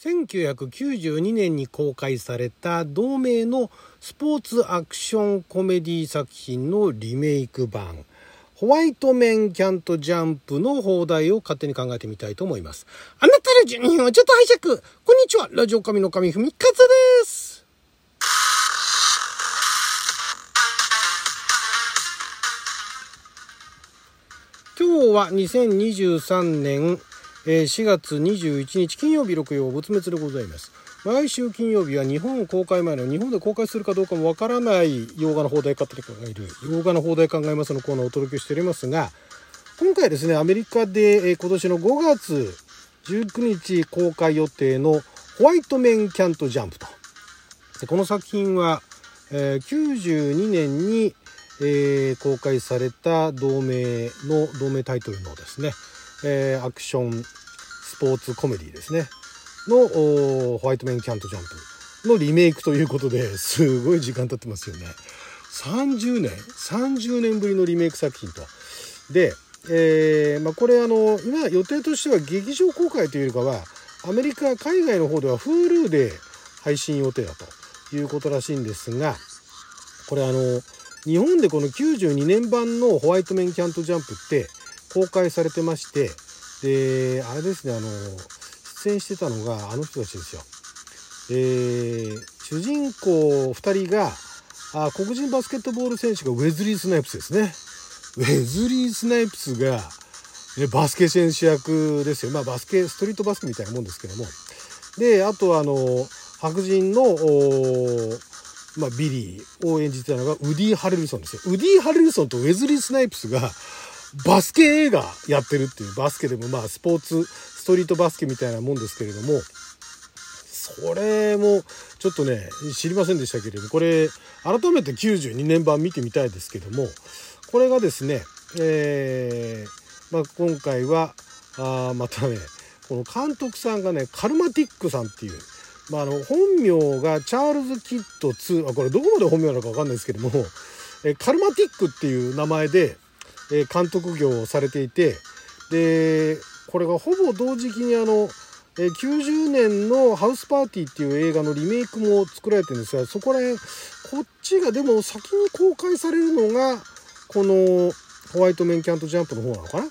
1992年に公開された同名のスポーツアクションコメディ作品のリメイク版。ホワイトメンキャントジャンプの放題を勝手に考えてみたいと思います。あなたの12分をちょっと拝借。こんにちは。ラジオ神の神ふみかずです。今日は2023年4月21日金曜日6曜仏滅でございます。毎週金曜日は日本公開前の日本で公開するかどうかもわからない洋画の放題勝手に考える。洋画の放題考えますのコーナーをお届けしておりますが今回ですねアメリカでえ今年の5月19日公開予定のホワイトメンキャントジャンプと。でこの作品は、えー、92年に、えー、公開された同名の同名タイトルのですね、えー、アクションスポーツコメディですね。のホワイトメンキャントジャンプのリメイクということで すごい時間経ってますよね。30年30年ぶりのリメイク作品と。で、えーまあ、これあの今予定としては劇場公開というよりかはアメリカ海外の方では Hulu で配信予定だということらしいんですがこれあの日本でこの92年版のホワイトメンキャントジャンプって公開されてましてであれですねあの出演してたのがあの人たちですよ。えー、主人公2人があ黒人バスケットボール選手がウェズリー・スナイプスですね。ウェズリー・スナイプスが、ね、バスケ選手役ですよ。まあバスケ、ストリートバスケみたいなもんですけども。で、あとあの、白人の、まあ、ビリーを演じてたのがウディ・ハレルソンですよ。ウディ・ハレルソンとウェズリー・スナイプスがバスケ映画やってるっていうバスケでもまあスポーツストリートバスケみたいなもんですけれどもそれもちょっとね知りませんでしたけれどこれ改めて92年版見てみたいですけどもこれがですね、えーまあ、今回はあまたねこの監督さんがねカルマティックさんっていう、まあ、あの本名がチャールズ・キッド2あこれどこまで本名なのか分かんないですけどもえカルマティックっていう名前で監督業をされていてでこれがほぼ同時期にあの90年の「ハウスパーティー」っていう映画のリメイクも作られてるんですがそこら辺こっちがでも先に公開されるのがこの「ホワイトメンキャントジャンプ」の方なのかな？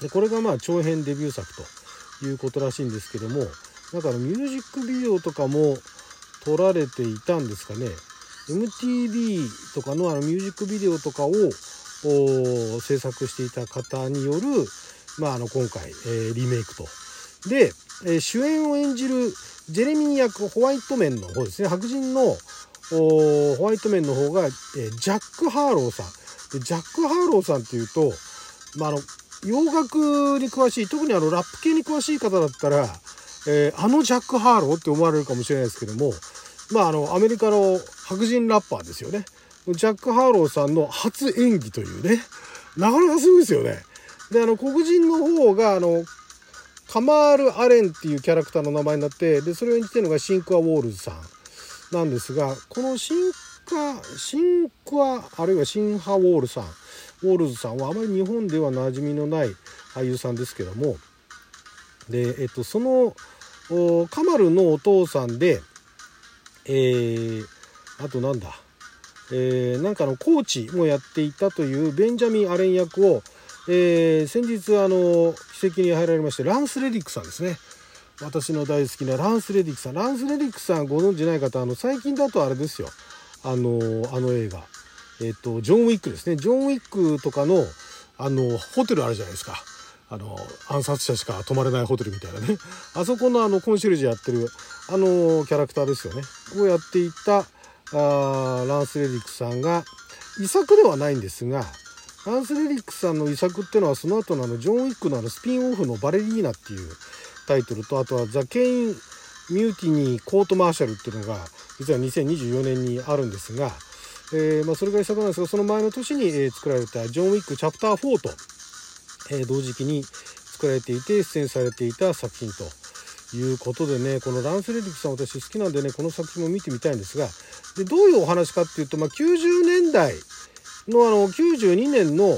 でこれがまあ長編デビュー作ということらしいんですけどもだからミュージックビデオとかも撮られていたんですかね。MTV とかのあのミュージックビデオとかを制作していた方による、まあ、あの今回、えー、リメイクと。で、えー、主演を演じるジェレミー役ホワイトメンの方ですね白人のホワイトメンの方が、えー、ジャック・ハーローさんでジャック・ハーローさんっていうと、まあ、あの洋楽に詳しい特にあのラップ系に詳しい方だったら、えー、あのジャック・ハーローって思われるかもしれないですけどもまああのアメリカの白人ラッパーですよね。ジャック・ハーローさんの初演技というね、なかなかすごいですよね。で、あの、黒人の方が、あの、カマール・アレンっていうキャラクターの名前になって、で、それを演じてるのがシンクア・ウォールズさんなんですが、このシンカ、シンクア、あるいはシンハ・ウォールさん、ウォールズさんはあまり日本では馴染みのない俳優さんですけども、で、えっと、その、カマルのお父さんで、えー、あとなんだ、えー、なんかのコーチもやっていたというベンジャミン・アレン役を、えー、先日あの奇跡に入られましてランス・レディックさんですね。私の大好きなランス・レディックさん。ランス・レディックさんご存知ない方あの最近だとあれですよ。あのあの映画。えっ、とジョン・ウィックですね。ジョン・ウィックとかのあのホテルあるじゃないですか。あの暗殺者しか泊まれないホテルみたいなね。あそこのあのコンシェルジュやってるあのキャラクターですよね。をやっていたあランス・レディックさんが遺作ではないんですがランス・レディックさんの遺作っていうのはその後のあのジョン・ウィックのあのスピンオフの「バレリーナ」っていうタイトルとあとは「ザ・ケイン・ミューティニー・コート・マーシャル」っていうのが実は2024年にあるんですが、えー、まあ、それが遺作なんですがその前の年に、え作られた「ジョン・ウィック・チャプター4と」え同時期に作られていて出演されていた作品と。いうことでねこのランス・レディックさん私好きなんでねこの作品も見てみたいんですがでどういうお話かっていうと、まあ、90年代のあの92年の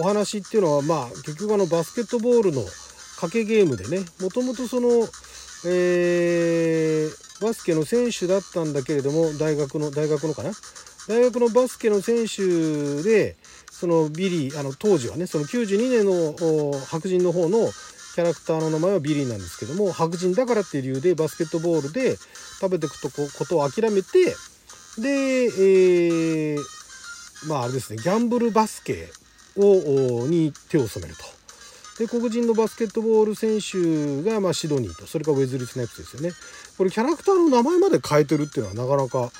お話っていうのはまあ結局あのバスケットボールの賭けゲームでねもともとそのえー、バスケの選手だったんだけれども大学の大学のかな？大学のバスケの選手でそのビリーあの当時はねその92年の白人の方のキャラクターの名前はビリーなんですけども白人だからっていう理由でバスケットボールで食べてくとことを諦めてで、えー、まああれですねギャンブルバスケをに手を染めると。で黒人のバスケットボール選手が、まあ、シドニーとそれからウェズリー・スナイプスですよね。これキャラクターの名前まで変えてるっていうのはなかなか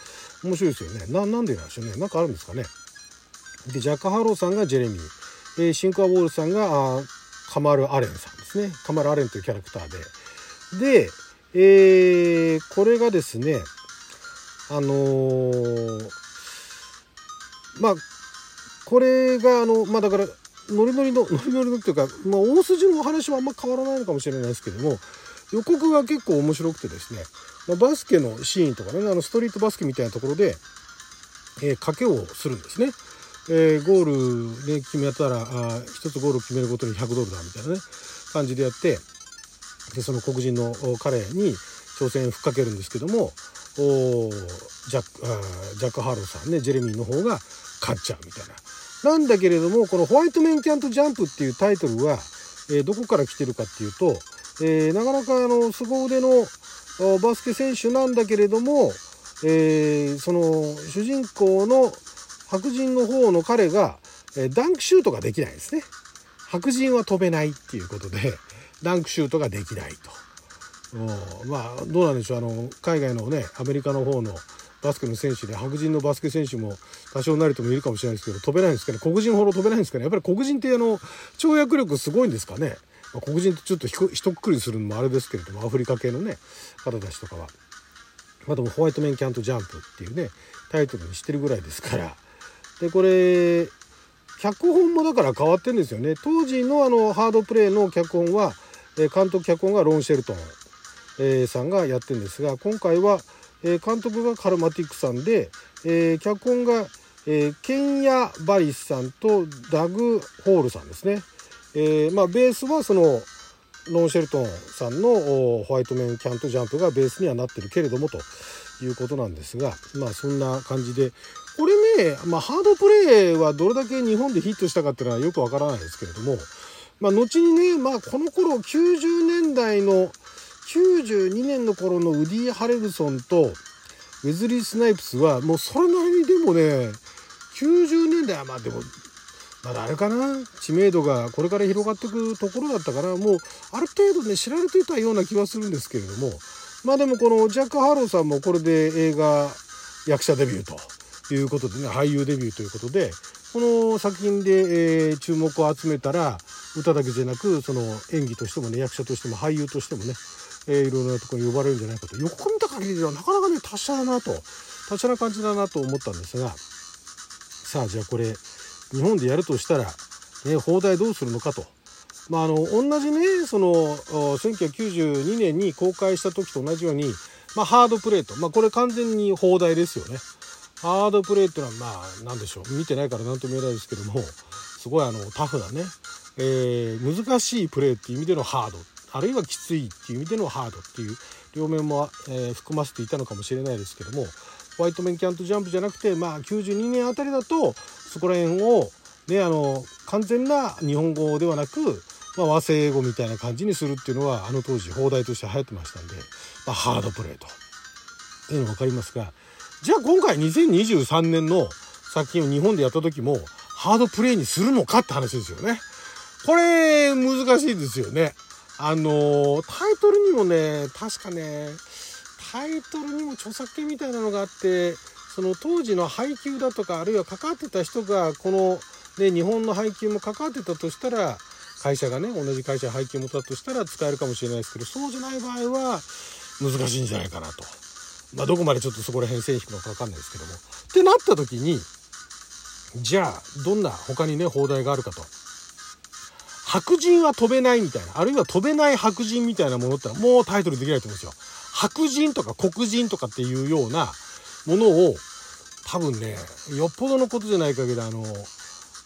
面白いですよね。ななんでなんでしょうね。なんかあるんですかね。でジャック・ハーローさんがジェレミー、えー、シンクア・ウォールズさんがカマル・アレンさん。ですね。カマル・アレンというキャラクターで。で、えー、これがですねあのー、まあこれがあのまあだからノリノリのノリノリのっていうか、まあ、大筋のお話はあんま変わらないのかもしれないですけども予告が結構面白くてですね、まあ、バスケのシーンとかねあのストリートバスケみたいなところで、えー、賭けをするんですね。えー、ゴールで決めたらあ1つゴールを決めるごとに100ドルだみたいなね。感じでやってでその黒人の彼に挑戦ふっかけるんですけどもおジャックあジャック・ハーローさんねジェレミーの方が勝っちゃうみたいな。なんだけれどもこの「ホワイトメン・キャント・ジャンプ」っていうタイトルは、えー、どこから来てるかっていうと、えー、なかなかあの凄腕のバスケ選手なんだけれども、えー、その主人公の白人の方の彼が、えダンクシュートができないですね。白人は飛べないっていうことでダンクシュートができないと。まあどうなんでしょう。あの海外のねアメリカの方のバスケの選手で白人のバスケ選手も多少なりともいるかもしれないですけど飛べないんですかね。黒人ほど飛べないんですかね。やっぱり黒人ってあの跳躍力すごいんですかね、まあ、黒人とちょっとひとっくりするのもあれですけれどもアフリカ系のね方たちとかは。まあ、でもホワイトメンキャントジャンプっていうねタイトルにしてるぐらいですから。でこれ脚本もだから変わってんですよね当時のあのハードプレイの脚本はえ監督脚本がロン・シェルトン、えさんがやってるんですが今回はえ監督がカルマティックさんで、え脚本が、えケンヤ・バリスさんとダグ・ホールさんですね。えまあ、ベースはそのロン・シェルトンさんのホワイトメン・キャント・ジャンプがベースにはなってるけれどもということなんですがまあそんな感じでこれね、まあ、ハードプレイはどれだけ日本でヒットしたかっていうのはよくわからないですけれども、まあ、後にね、まあ、この頃90年代の92年の頃のウディ・ハレルソンとウェズリー・スナイプスはもうそれなりにでもね90年代はまあでもまだあれかな知名度がこれから広がっていくところだったからもうある程度ね知られていたような気はするんですけれどもまあでもこのジャック・ハーローさんもこれで映画役者デビューと。ということでね俳優デビューということでこの作品で、えー、注目を集めたら歌だけじゃなくその演技としてもね役者としても俳優としてもね、えー、いろいろなとこに呼ばれるんじゃないかと予告見た限りではなかなかね達者だなと達者な感じだなと思ったんですがさあじゃあこれ日本でやるとしたら、ね、邦題どうするのかと。まあ、あの同じねその1992年に公開した時と同じように、まあ、ハードプレート、まあ、これ完全に放題ですよね。ハードプレーっていうのはまあ何でしょう。見てないから何とも言えないですけどもすごいあのタフなね、えー、難しいプレーっていう意味でのハード。あるいはきついっていう意味でのハードっていう両面も、えー、含ませていたのかもしれないですけどもホワイトメンキャントジャンプじゃなくてまあ92年あたりだとそこら辺をねあの完全な日本語ではなく、まあ、和製英語みたいな感じにするっていうのはあの当時放題として流行ってましたんで、まあ、ハードプレーと。いうの分かりますがじゃあ今回2023年の作品を日本でやった時もハードプレイにするのかって話ですよね。これ難しいですよね。あのタイトルにもね確かねタイトルにも著作権みたいなのがあってその当時の配給だとかあるいは関わってた人がこの、ね、日本の配給も関わってたとしたら会社がね同じ会社配給もたとしたら使えるかもしれないですけどそうじゃない場合は難しいんじゃないかなと。まあ、どこまでちょっとそこら辺線引くのか分かんないですけども。ってなった時にじゃあどんな他にね放題があるかと。白人は飛べないみたいなあるいは飛べない白人みたいなものってのはもうタイトルできないと思うんですよ。白人とか黒人とかっていうようなものを多分ねよっぽどのことじゃない限りあの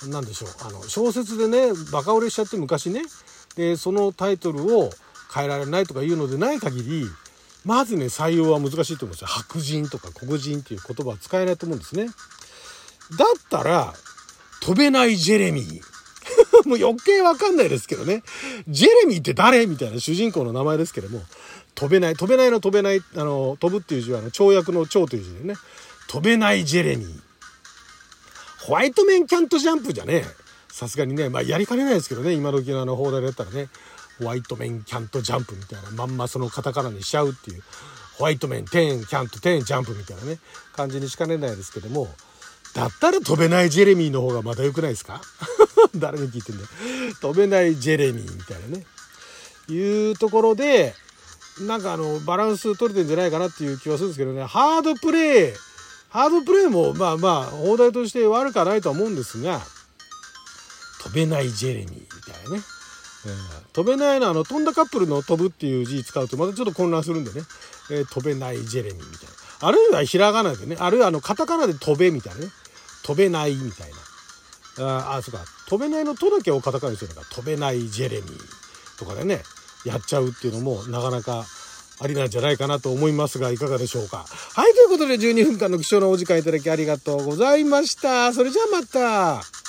何でしょうあの小説でねバカ売れしちゃって昔ねでそのタイトルを変えられないとかいうのでない限りまずね採用は難しいと思うんですよ。白人とか黒人っていう言葉は使えないと思うんですね。だったら飛べないジェレミー。もう余計わかんないですけどね。ジェレミーって誰みたいな主人公の名前ですけども、飛べない、飛べないの飛べない、あの、飛ぶっていう字は、あの、跳躍の跳という字でね、飛べないジェレミー。ホワイトメンキャントジャンプじゃね、さすがにね、まあやりかねないですけどね、今時のあの放題だったらね、ホワイトメンキャントジャンプみたいな、まんまそのカタカナにしちゃうっていう、ホワイトメン、テン、キャント、テン、ジャンプみたいなね、感じにしかねないですけども、だったら飛べないジェレミーの方がまだ良くないですか？誰に聞いてんだよ。飛べないジェレミーみたいなね。いうところで、なんかあの、バランス取れてんじゃないかなっていう気はするんですけどね、ハードプレイ、ハードプレイもまあまあ、放題として悪くはないとは思うんですが、飛べないジェレミー。飛べないのあの、飛んだカップルの飛ぶっていう字使うとまたちょっと混乱するんでね、えー、飛べないジェレミーみたいな。あるいはひらがなでね、あるいはあの、カタカナで飛べみたいなね。飛べないみたいな。ああ、そうか。飛べないのとだけをカタカナにするのか。飛べないジェレミーとかでね、やっちゃうっていうのもなかなかありなんじゃないかなと思いますが、いかがでしょうか。はい、ということで12分間の貴重なお時間いただきありがとうございました。それじゃあまた。